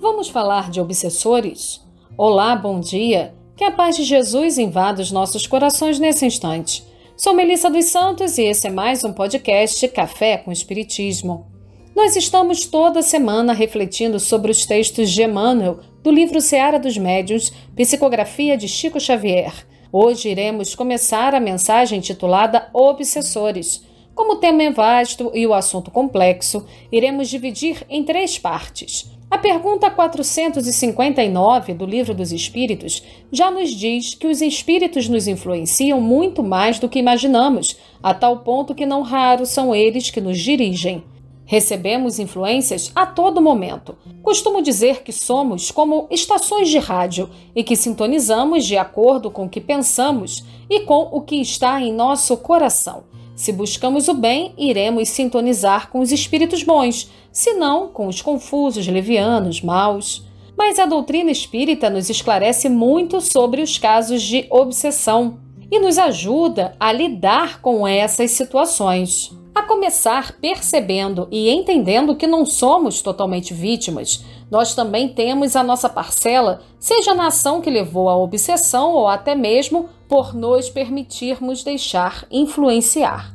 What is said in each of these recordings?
Vamos falar de obsessores? Olá, bom dia. Que a paz de Jesus invada os nossos corações nesse instante. Sou Melissa dos Santos e esse é mais um podcast Café com Espiritismo. Nós estamos toda semana refletindo sobre os textos de Emmanuel do livro Seara dos Médiuns, Psicografia de Chico Xavier. Hoje iremos começar a mensagem intitulada Obsessores. Como o tema é vasto e o assunto complexo, iremos dividir em três partes. A pergunta 459 do Livro dos Espíritos já nos diz que os espíritos nos influenciam muito mais do que imaginamos, a tal ponto que não raro são eles que nos dirigem. Recebemos influências a todo momento. Costumo dizer que somos como estações de rádio e que sintonizamos de acordo com o que pensamos e com o que está em nosso coração. Se buscamos o bem, iremos sintonizar com os espíritos bons, se não com os confusos, levianos, maus. Mas a doutrina espírita nos esclarece muito sobre os casos de obsessão e nos ajuda a lidar com essas situações. A começar percebendo e entendendo que não somos totalmente vítimas, nós também temos a nossa parcela, seja na ação que levou à obsessão ou até mesmo por nos permitirmos deixar influenciar.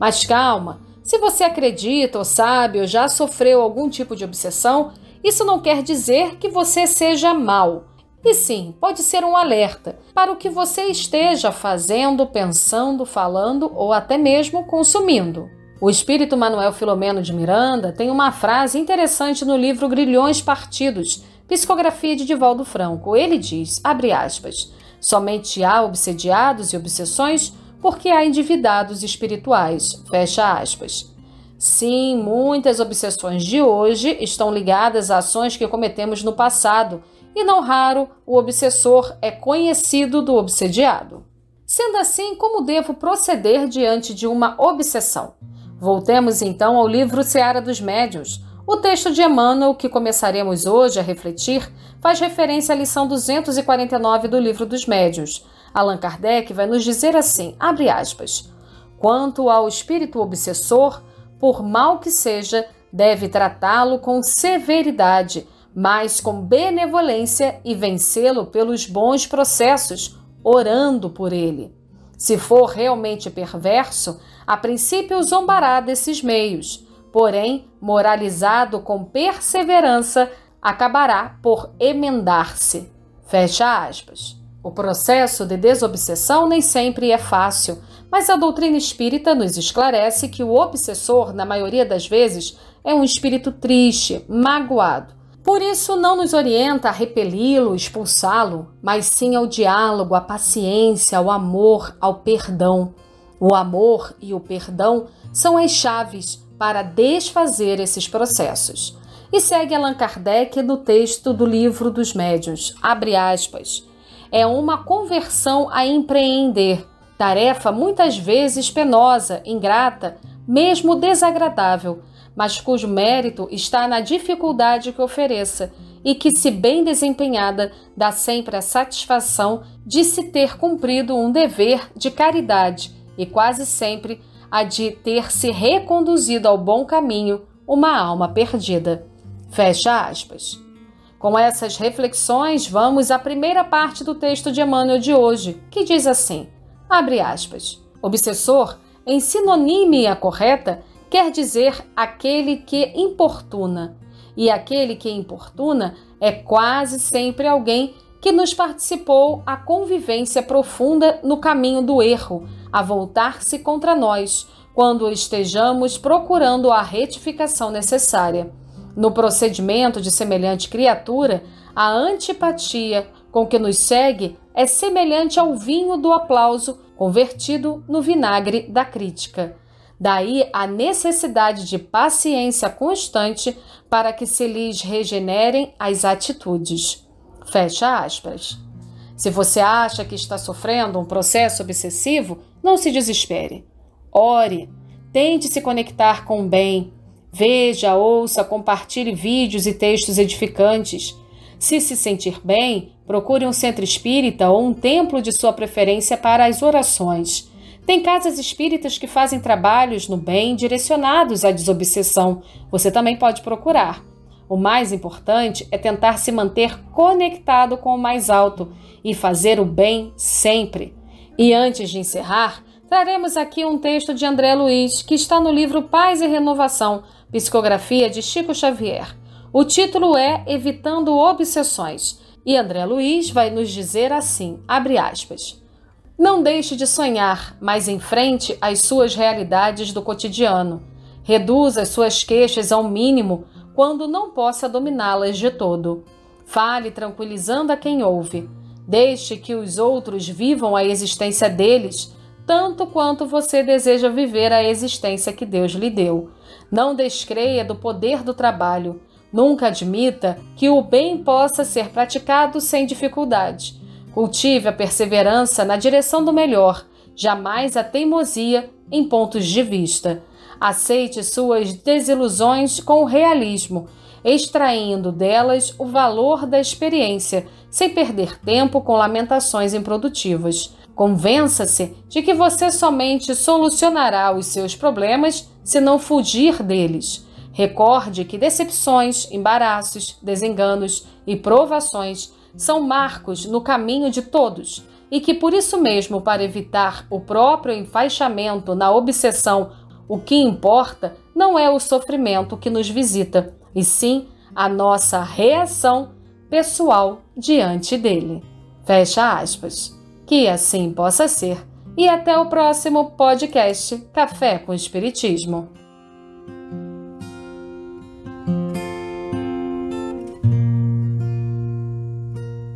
Mas calma, se você acredita ou sabe ou já sofreu algum tipo de obsessão, isso não quer dizer que você seja mal. E sim, pode ser um alerta para o que você esteja fazendo, pensando, falando ou até mesmo consumindo. O espírito Manuel Filomeno de Miranda tem uma frase interessante no livro Grilhões Partidos, Psicografia de Divaldo Franco. Ele diz, abre aspas, somente há obsediados e obsessões porque há endividados espirituais, fecha aspas. Sim, muitas obsessões de hoje estão ligadas a ações que cometemos no passado, e não raro o obsessor é conhecido do obsediado. Sendo assim, como devo proceder diante de uma obsessão? Voltemos então ao livro Seara dos Médiuns. O texto de Emmanuel, que começaremos hoje a refletir, faz referência à lição 249 do livro dos Médiuns. Allan Kardec vai nos dizer assim, abre aspas, Quanto ao espírito obsessor, por mal que seja, deve tratá-lo com severidade, mas com benevolência e vencê-lo pelos bons processos, orando por ele. Se for realmente perverso, a princípio zombará desses meios, porém, moralizado com perseverança, acabará por emendar-se. Fecha aspas. O processo de desobsessão nem sempre é fácil, mas a doutrina espírita nos esclarece que o obsessor, na maioria das vezes, é um espírito triste, magoado, por isso, não nos orienta a repeli-lo, expulsá-lo, mas sim ao diálogo, à paciência, ao amor, ao perdão. O amor e o perdão são as chaves para desfazer esses processos. E segue Allan Kardec no texto do livro dos médiuns, abre aspas, é uma conversão a empreender, tarefa muitas vezes penosa, ingrata, mesmo desagradável, mas cujo mérito está na dificuldade que ofereça e que, se bem desempenhada, dá sempre a satisfação de se ter cumprido um dever de caridade e quase sempre a de ter se reconduzido ao bom caminho uma alma perdida. Fecha aspas. Com essas reflexões, vamos à primeira parte do texto de Emmanuel de hoje, que diz assim: abre aspas. Obsessor, em sinonímia correta, quer dizer aquele que importuna. E aquele que importuna é quase sempre alguém que nos participou a convivência profunda no caminho do erro, a voltar-se contra nós, quando estejamos procurando a retificação necessária. No procedimento de semelhante criatura, a antipatia com que nos segue é semelhante ao vinho do aplauso convertido no vinagre da crítica. Daí a necessidade de paciência constante para que se lhes regenerem as atitudes. Fecha aspas. Se você acha que está sofrendo um processo obsessivo, não se desespere. Ore, tente se conectar com o bem. Veja, ouça, compartilhe vídeos e textos edificantes. Se se sentir bem, procure um centro espírita ou um templo de sua preferência para as orações. Tem casas espíritas que fazem trabalhos no bem direcionados à desobsessão. Você também pode procurar. O mais importante é tentar se manter conectado com o mais alto e fazer o bem sempre. E antes de encerrar, traremos aqui um texto de André Luiz, que está no livro Paz e Renovação, psicografia de Chico Xavier. O título é Evitando Obsessões, e André Luiz vai nos dizer assim, abre aspas, Não deixe de sonhar, mas enfrente as suas realidades do cotidiano. Reduza as suas queixas ao mínimo quando não possa dominá-las de todo. Fale tranquilizando a quem ouve. Deixe que os outros vivam a existência deles, tanto quanto você deseja viver a existência que Deus lhe deu. Não descreia do poder do trabalho. Nunca admita que o bem possa ser praticado sem dificuldade. Cultive a perseverança na direção do melhor, jamais a teimosia em pontos de vista. Aceite suas desilusões com realismo extraindo delas o valor da experiência, sem perder tempo com lamentações improdutivas. Convença-se de que você somente solucionará os seus problemas se não fugir deles. Recorde que decepções, embaraços, desenganos e provações são marcos no caminho de todos e que por isso mesmo, para evitar o próprio enfaixamento na obsessão, o que importa não é o sofrimento que nos visita, e sim a nossa reação pessoal diante dele. Fecha aspas. Que assim possa ser. E até o próximo podcast Café com Espiritismo.